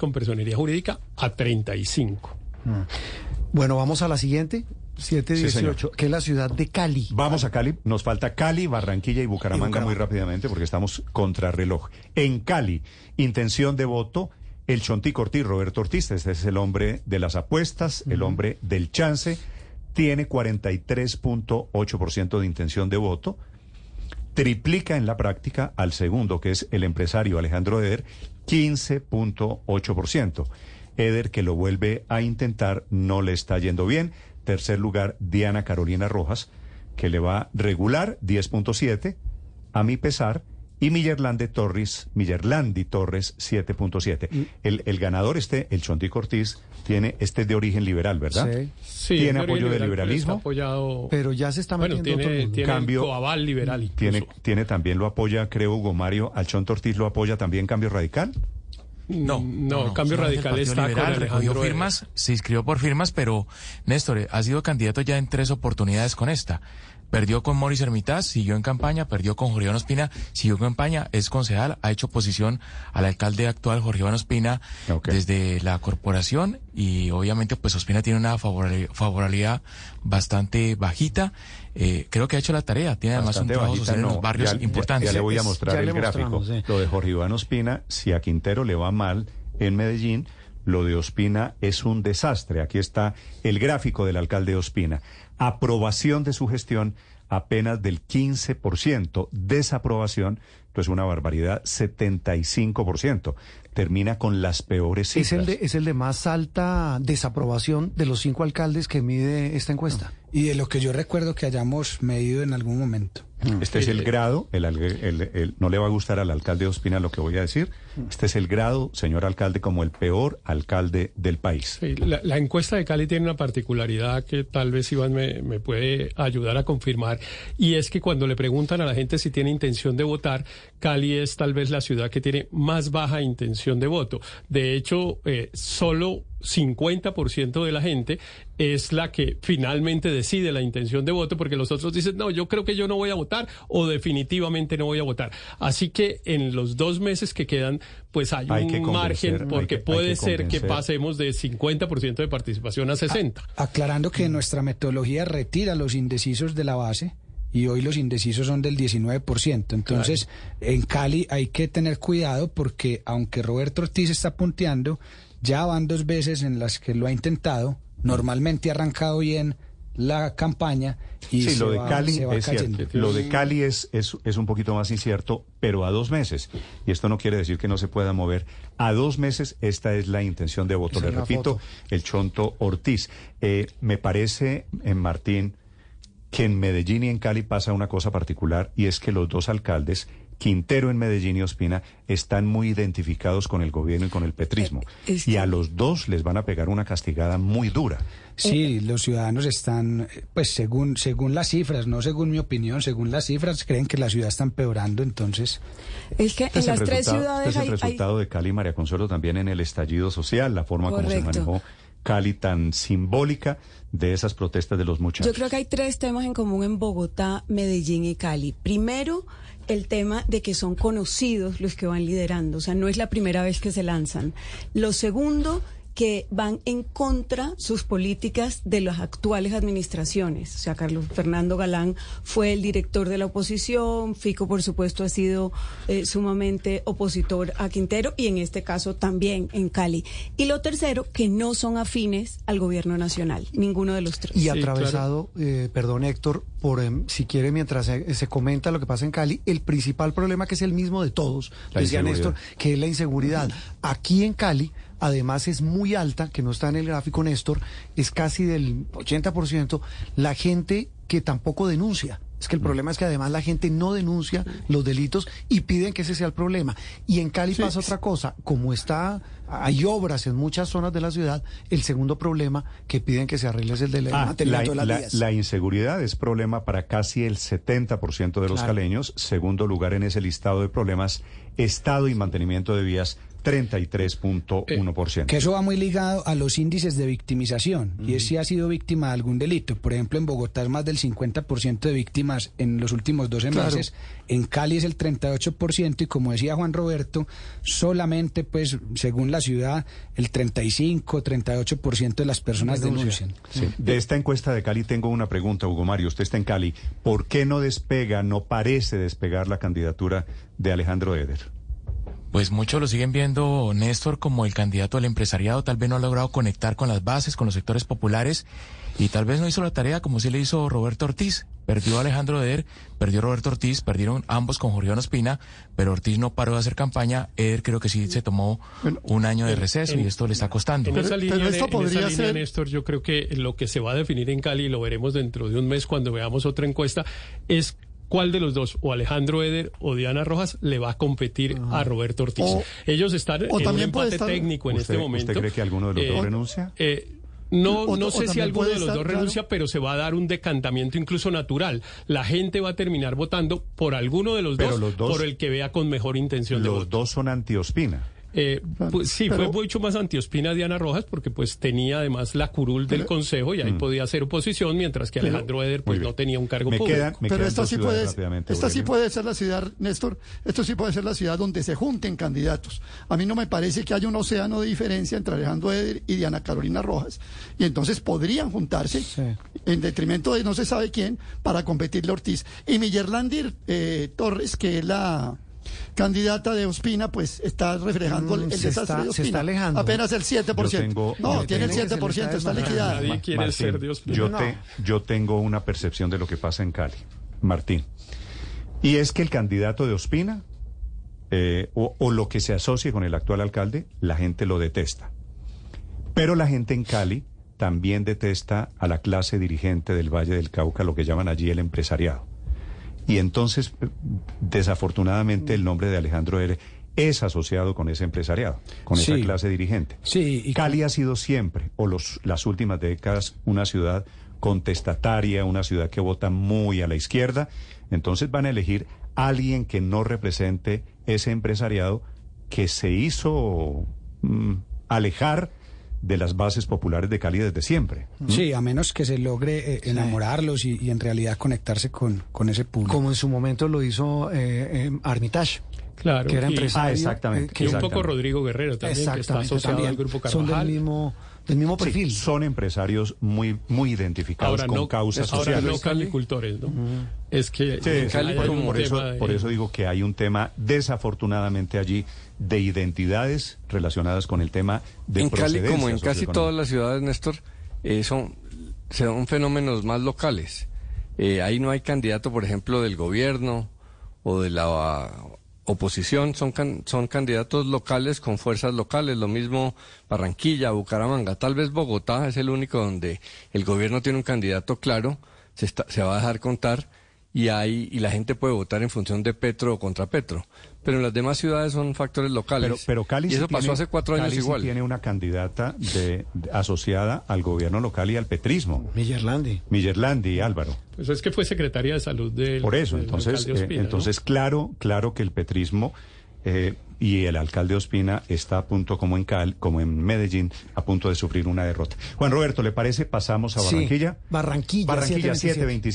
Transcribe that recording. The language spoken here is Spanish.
con personería jurídica a 35. Bueno, vamos a la siguiente. 718, que es la ciudad de Cali. Vamos a Cali. Nos falta Cali, Barranquilla y Bucaramanga, Y Bucaramanga. muy rápidamente porque estamos contra reloj. En Cali, intención de voto, el Chontico Ortiz, Roberto Ortiz, este es el hombre de las apuestas, el hombre del chance, tiene 43.8% de intención de voto, triplica en la práctica al segundo, que es el empresario Alejandro Eder, 15.8%. Eder, que lo vuelve a intentar, no le está yendo bien. Tercer lugar, Diana Carolina Rojas, que le va regular, 10.7, a mi pesar. Y Millerlande Torres, Millerlandi Torres, 7.7. El, el ganador, este, el Chontico Ortiz, tiene, este es de origen liberal, ¿verdad? Sí. Sí, ¿Tiene de apoyo del liberal, pero liberalismo? apoyado, Pero ya se está bueno, metiendo otro tiene, mundo. tiene Cambio- el coaval liberal. incluso. Tiene, tiene también, lo apoya, creo, Hugo Mario, al Chonto Ortiz lo apoya también Cambio Radical. No, no, Cambio Radical está con Liberal, recogió Alejandro Eder. firmas, se inscribió por firmas, pero Néstor ha sido candidato ya en tres oportunidades con esta. Perdió con Mauricio Hermitaz, siguió en campaña, perdió con Jorge Iván Ospina, siguió en campaña, es concejal, ha hecho oposición al alcalde actual Jorge Iván Ospina Ok. desde la corporación y obviamente pues Ospina tiene una favorabilidad bastante bajita. Eh, creo que ha hecho la tarea, tiene además Bastante un trabajo bajita, social en los barrios Ya- importantes. Ya, le voy a mostrar el gráfico. Lo de Jorge Iván Ospina, si a Quintero le va mal en Medellín, lo de Ospina es un desastre. Aquí está el gráfico del alcalde Ospina. Aprobación de su gestión apenas del 15%. Desaprobación, pues una barbaridad, 75%. Termina con las peores Es cifras. el, de, es el de más alta desaprobación de los cinco alcaldes que mide esta encuesta. Y de lo que yo recuerdo que hayamos medido en algún momento. Este es el grado, el, el- el- no le va a gustar al alcalde de Ospina lo que voy a decir. Este es el grado, señor alcalde, como el peor alcalde del país. Sí, la, la encuesta de Cali tiene una particularidad que tal vez Iván me, me puede ayudar a confirmar y es que cuando le preguntan a la gente si tiene intención de votar, Cali es tal vez la ciudad que tiene más baja intención de voto. De hecho, eh, solo 50% de la gente es la que finalmente decide la intención de voto porque los otros dicen, no, yo creo que yo no voy a votar o definitivamente no voy a votar. Así que en los dos meses que quedan, pues hay, un margen hay porque que- puede que ser que pasemos de 50% de participación a 60%. Aclarando que nuestra metodología retira los indecisos de la base y hoy los indecisos son del 19%. Entonces, en Cali hay que tener cuidado porque aunque Roberto Ortiz está punteando, ya van dos veces en las que lo ha intentado. Normalmente ha arrancado bien la campaña y Sí, se, lo de va, Cali se va es cayendo. cierto. Lo de Cali es, es, es un poquito más incierto, pero a dos meses. Y esto no quiere decir que no se pueda mover. A dos meses esta es la intención de voto. Le repito, foto. el Chonto Ortiz. Eh, me parece, en Martín, que en Medellín y en Cali pasa una cosa particular y es que los dos alcaldes, Quintero en Medellín y Ospina, están muy identificados con el gobierno y con el petrismo. Eh, Y a los dos les van a pegar una castigada muy dura. Sí, los ciudadanos están, eh, pues según según las cifras, no según mi opinión, según las cifras, creen que la ciudad está empeorando, entonces Es que Este en es las tres resultado- ciudades este es el hay- hay, resultado de Cali, María Consuelo, también en el estallido social, la forma como se manejó Cali tan simbólica de esas protestas de los muchachos. Yo creo que hay tres temas en común en Bogotá, Medellín y Cali. Primero, el tema de que son conocidos los que van liderando, o sea, no es la primera vez que se lanzan. Lo segundo, que van en contra sus políticas de las actuales administraciones. O sea, Carlos Fernando Galán fue el director de la oposición, Fico, por supuesto, ha sido eh, sumamente opositor a Quintero y en este caso también en Cali. Y lo tercero, que no son afines al gobierno nacional, ninguno de los tres. Y Sí, atravesado, eh, perdón Héctor, por em, si quiere, mientras se, se comenta lo que pasa en Cali, el principal problema que es el mismo de todos, decía. Néstor, que es la inseguridad. Aquí en Cali, además es muy alta, que no está en el gráfico Néstor, es casi del 80%, la gente que tampoco denuncia. Es que el problema es que además la gente no denuncia los delitos y piden que ese sea el problema. Y en Cali Sí. pasa otra cosa, como está, hay obras en muchas zonas de la ciudad, el segundo problema que piden que se arregle es el del Ah, la, de las la- la inseguridad es problema para casi el 70% de los Claro. caleños. Segundo lugar en ese listado de problemas, estado y mantenimiento de vías 33.1%. Que eso va muy ligado a los índices de victimización. Y es si ha sido víctima de algún delito. Por ejemplo, en Bogotá es más del 50% de víctimas en los últimos 12 Claro. meses. En Cali es el 38%. Y como decía Juan Roberto, solamente, pues, según la ciudad, el 35, 38% de las personas Denuncia. denuncian. Sí. De esta encuesta de Cali tengo una pregunta, Hugo Mario. Usted está en Cali. ¿Por qué no despega, no parece despegar la candidatura de Alejandro Eder? Pues muchos lo siguen viendo, Néstor, como el candidato del empresariado. Tal vez no ha logrado conectar con las bases, con los sectores populares. Y tal vez no hizo la tarea como sí le hizo Roberto Ortiz. Perdió a Alejandro Eder, perdió Roberto Ortiz, perdieron ambos con Jorge Ospina, pero Ortiz no paró de hacer campaña. Eder creo que sí se tomó un año de receso y esto le está costando. En esa Pero- línea, pero esto en esa podría línea, ser- Néstor, yo creo que lo que se va a definir en Cali, y lo veremos dentro de un mes cuando veamos otra encuesta, es cuál de los dos, o Alejandro Eder o Diana Rojas, le va a competir a Roberto Ortiz. O- Ellos están o en también un empate estar- técnico en ¿Usted- este momento. ¿Usted cree que alguno de los dos renuncia? eh, no, O- no sé si alguno de los estar, dos claro. renuncia, pero se va a dar un decantamiento incluso natural. La gente va a terminar votando por alguno de los, dos, los dos- por el que vea con mejor intención de Los dos son anti-Ospina. Eh, pues sí, Pero- fue mucho más antiospina Diana Rojas porque pues tenía además la curul del consejo y ahí podía hacer oposición, mientras que Alejandro Eder pues no tenía un cargo Me público. quedan- me Pero esta sí puede, esta sí puede ser la ciudad, Néstor, esto sí puede ser la ciudad donde se junten candidatos. A mí no me parece que haya un océano de diferencia entre Alejandro Eder y Diana Carolina Rojas. Y entonces podrían juntarse en detrimento de no se sabe quién para competirle a Ortiz. Y Millerlandi eh, Torres, que es la candidata de Ospina, pues está reflejando el, Mm, el se desastre está- de se Ospina. está alejando. Apenas el 7%. Yo tengo- no, tiene el tengo- 7%, está se liquidada. Nadie quiere ser Dios yo, No. te- yo tengo una percepción de lo que pasa en Cali, Martín. Y es que el candidato de Ospina, eh, o, o lo que se asocie con el actual alcalde, la gente lo detesta. Pero la gente en Cali también detesta a la clase dirigente del Valle del Cauca, lo que llaman allí el empresariado. Y entonces, eh, desafortunadamente, el nombre de Alejandro Ere es asociado con ese empresariado, con esa clase dirigente. Sí, y Cali ha sido siempre, o los, las últimas décadas, una ciudad contestataria, una ciudad que vota muy a la izquierda. Entonces van a elegir a alguien que no represente ese empresariado que se hizo mm, alejar de las bases populares de Cali desde siempre. Sí, a menos que se logre eh, enamorarlos y, y en realidad conectarse con, con ese público. Como en su momento lo hizo eh, eh, Armitage. Claro, que era y- empresario. Ah, exactamente. eh, que- Y un poco. Rodrigo Guerrero también, que está Exactamente, asociado también. al grupo Son del Carvajal. mismo, del mismo Sí, perfil. son empresarios muy, muy identificados Ahora con no, causas ahora sociales. no calicultores, ¿no? Es que Sí, en Cali por, por eso, de- por eso digo que hay un tema desafortunadamente allí de identidades relacionadas con el tema de en Cali, como en casi todas las ciudades, Néstor, eh, son, son fenómenos más locales. Eh, ahí no hay candidato, por ejemplo, del gobierno o de la oposición, son, can- son candidatos locales con fuerzas locales. Lo mismo Barranquilla, Bucaramanga, tal vez Bogotá es el único donde el gobierno tiene un candidato claro, se, está- se va a dejar contar y, hay, y la gente puede votar en función de Petro o contra Petro. Pero en las demás ciudades son factores locales. Pero, pero Cali y sí eso pasó tiene- hace cuatro Cali años sí igual. tiene una candidata de, de- asociada al gobierno local y al petrismo. Millerlandi. Millerlandi, Álvaro. Pues es que fue secretaria de salud del Por eso, del entonces, alcalde eh, Ospina, ¿no? entonces claro, claro que el petrismo eh, y el alcalde Ospina está a punto, como en Cal, como en Medellín, a punto de sufrir una derrota. Juan Roberto, ¿le parece? Pasamos a Sí, Barranquilla. Barranquilla, Barranquilla 727. 727.